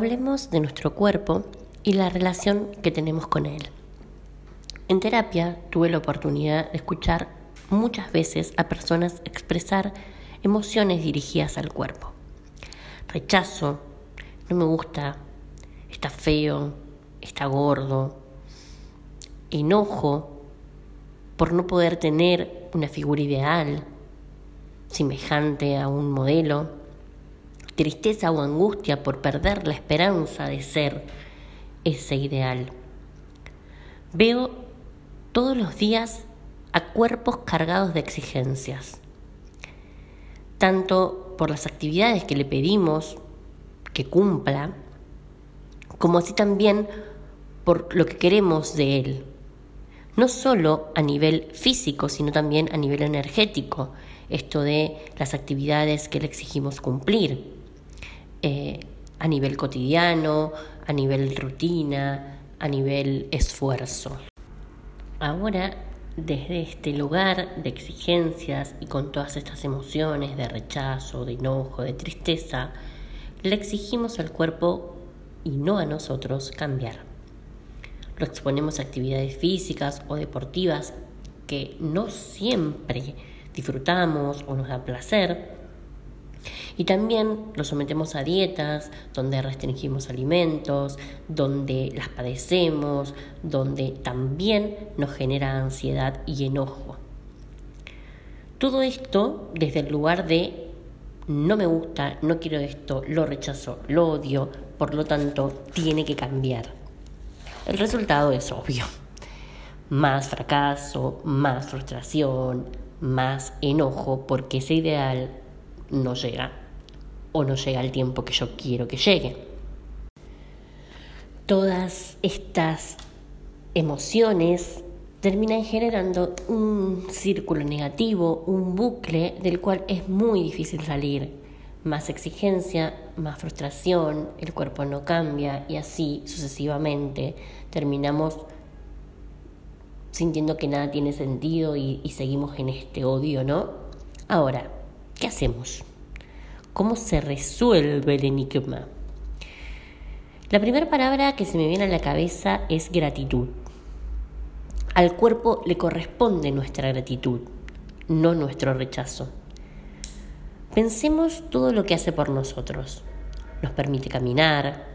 hablemos de nuestro cuerpo y la relación que tenemos con él. En terapia tuve la oportunidad de escuchar muchas veces a personas expresar emociones dirigidas al cuerpo. Rechazo, no me gusta, está feo, está gordo, enojo por no poder tener una figura ideal, semejante a un modelo, tristeza o angustia por perder la esperanza de ser ese ideal. Veo todos los días a cuerpos cargados de exigencias, tanto por las actividades que le pedimos que cumpla, como así también por lo que queremos de él, no solo a nivel físico, sino también a nivel energético, esto de las actividades que le exigimos cumplir, eh, a nivel cotidiano, a nivel rutina, a nivel esfuerzo. Ahora, desde este lugar de exigencias y con todas estas emociones de rechazo, de enojo, de tristeza, le exigimos al cuerpo y no a nosotros cambiar. Lo exponemos a actividades físicas o deportivas que no siempre disfrutamos o nos da placer, y también lo sometemos a dietas donde restringimos alimentos, donde las padecemos, donde también nos genera ansiedad y enojo. Todo esto desde el lugar de no me gusta, no quiero esto, lo rechazo, lo odio, por lo tanto tiene que cambiar. El resultado es obvio. Más fracaso, más frustración, más enojo porque ese ideal no llega o no llega al tiempo que yo quiero que llegue. Todas estas emociones terminan generando un círculo negativo, un bucle del cual es muy difícil salir. Más exigencia, más frustración, el cuerpo no cambia y así sucesivamente terminamos sintiendo que nada tiene sentido y, seguimos en este odio, ¿no? Ahora, ¿qué hacemos? ¿Cómo se resuelve el enigma? La primera palabra que se me viene a la cabeza es gratitud. Al cuerpo le corresponde nuestra gratitud, no nuestro rechazo. Pensemos todo lo que hace por nosotros. Nos permite caminar,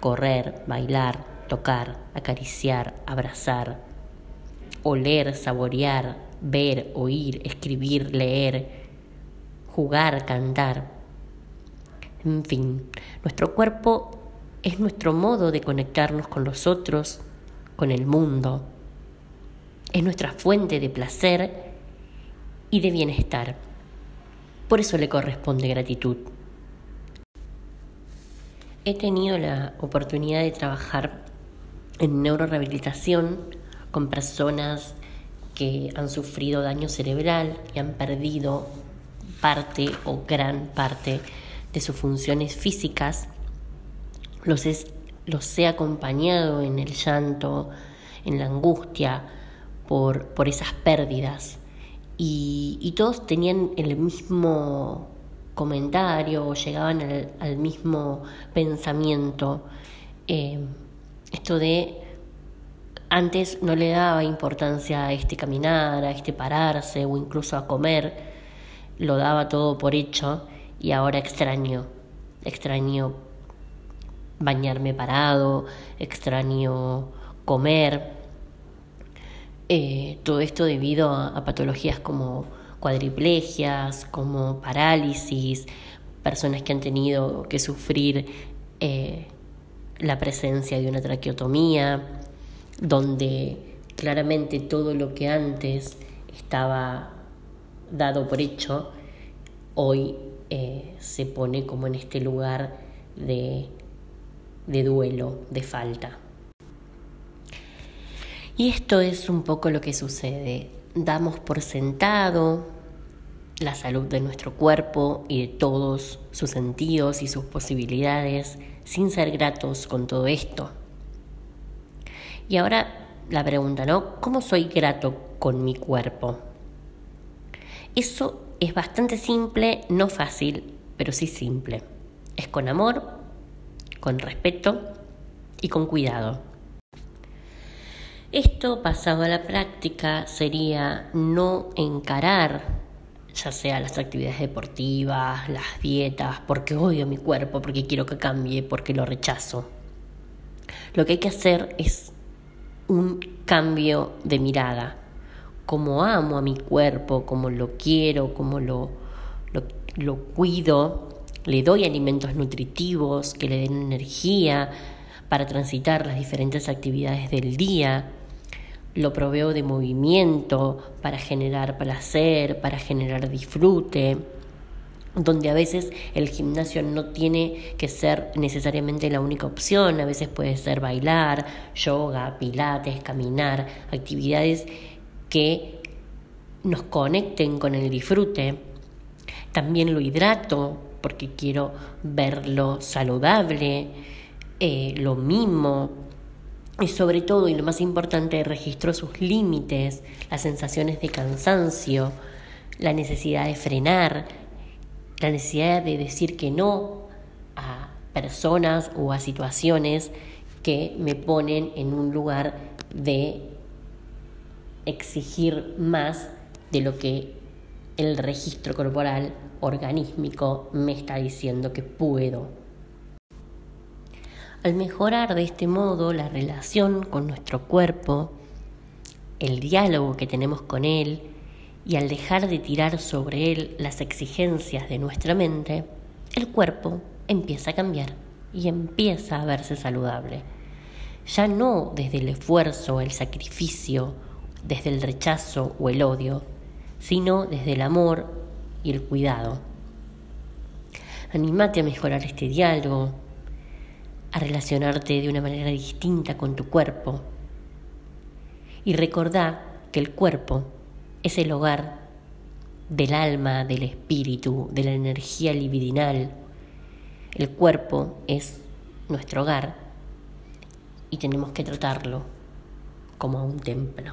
correr, bailar, tocar, acariciar, abrazar, oler, saborear, ver, oír, escribir, leer, jugar, cantar. En fin, nuestro cuerpo es nuestro modo de conectarnos con los otros, con el mundo. Es nuestra fuente de placer y de bienestar. Por eso le corresponde gratitud. He tenido la oportunidad de trabajar en neurorehabilitación con personas que han sufrido daño cerebral y han perdido parte o gran parte de sus funciones físicas, los, los he acompañado en el llanto, en la angustia por, por esas pérdidas. Y, todos tenían el mismo comentario o llegaban al, mismo pensamiento. Eh, esto de antes no le daba importancia a este caminar, a este pararse o incluso a comer, lo daba todo por hecho y ahora extraño, extraño bañarme parado, extraño comer. Eh, todo esto debido a, patologías como cuadriplegias, como parálisis, personas que han tenido que sufrir eh, la presencia de una traqueotomía, donde claramente todo lo que antes estaba dado por hecho, hoy eh, se pone como en este lugar de, de duelo, de falta. Y esto es un poco lo que sucede. Damos por sentado la salud de nuestro cuerpo y de todos sus sentidos y sus posibilidades sin ser gratos con todo esto. Y ahora la pregunta, ¿no? ¿Cómo soy grato con mi cuerpo? Eso es bastante simple, no fácil, pero sí simple. Es con amor, con respeto y con cuidado. Esto pasado a la práctica sería no encarar ya sea las actividades deportivas, las dietas, porque odio mi cuerpo, porque quiero que cambie, porque lo rechazo. Lo que hay que hacer es un cambio de mirada. Como amo a mi cuerpo, como lo quiero, como lo, lo, lo cuido, le doy alimentos nutritivos que le den energía para transitar las diferentes actividades del día. Lo proveo de movimiento para generar placer, para generar disfrute, donde a veces el gimnasio no tiene que ser necesariamente la única opción, a veces puede ser bailar, yoga, pilates, caminar, actividades que nos conecten con el disfrute. También lo hidrato porque quiero verlo saludable, eh, lo mimo, y sobre todo, y lo más importante, registró sus límites, las sensaciones de cansancio, la necesidad de frenar, la necesidad de decir que no a personas o a situaciones que me ponen en un lugar de exigir más de lo que el registro corporal organísmico me está diciendo que puedo al mejorar de este modo la relación con nuestro cuerpo, el diálogo que tenemos con él y al dejar de tirar sobre él las exigencias de nuestra mente, el cuerpo empieza a cambiar y empieza a verse saludable. Ya no desde el esfuerzo, el sacrificio, desde el rechazo o el odio, sino desde el amor y el cuidado. Animate a mejorar este diálogo, a relacionarte de una manera distinta con tu cuerpo. Y recordá que el cuerpo es el hogar del alma, del espíritu, de la energía libidinal. El cuerpo es nuestro hogar y tenemos que tratarlo como a un templo.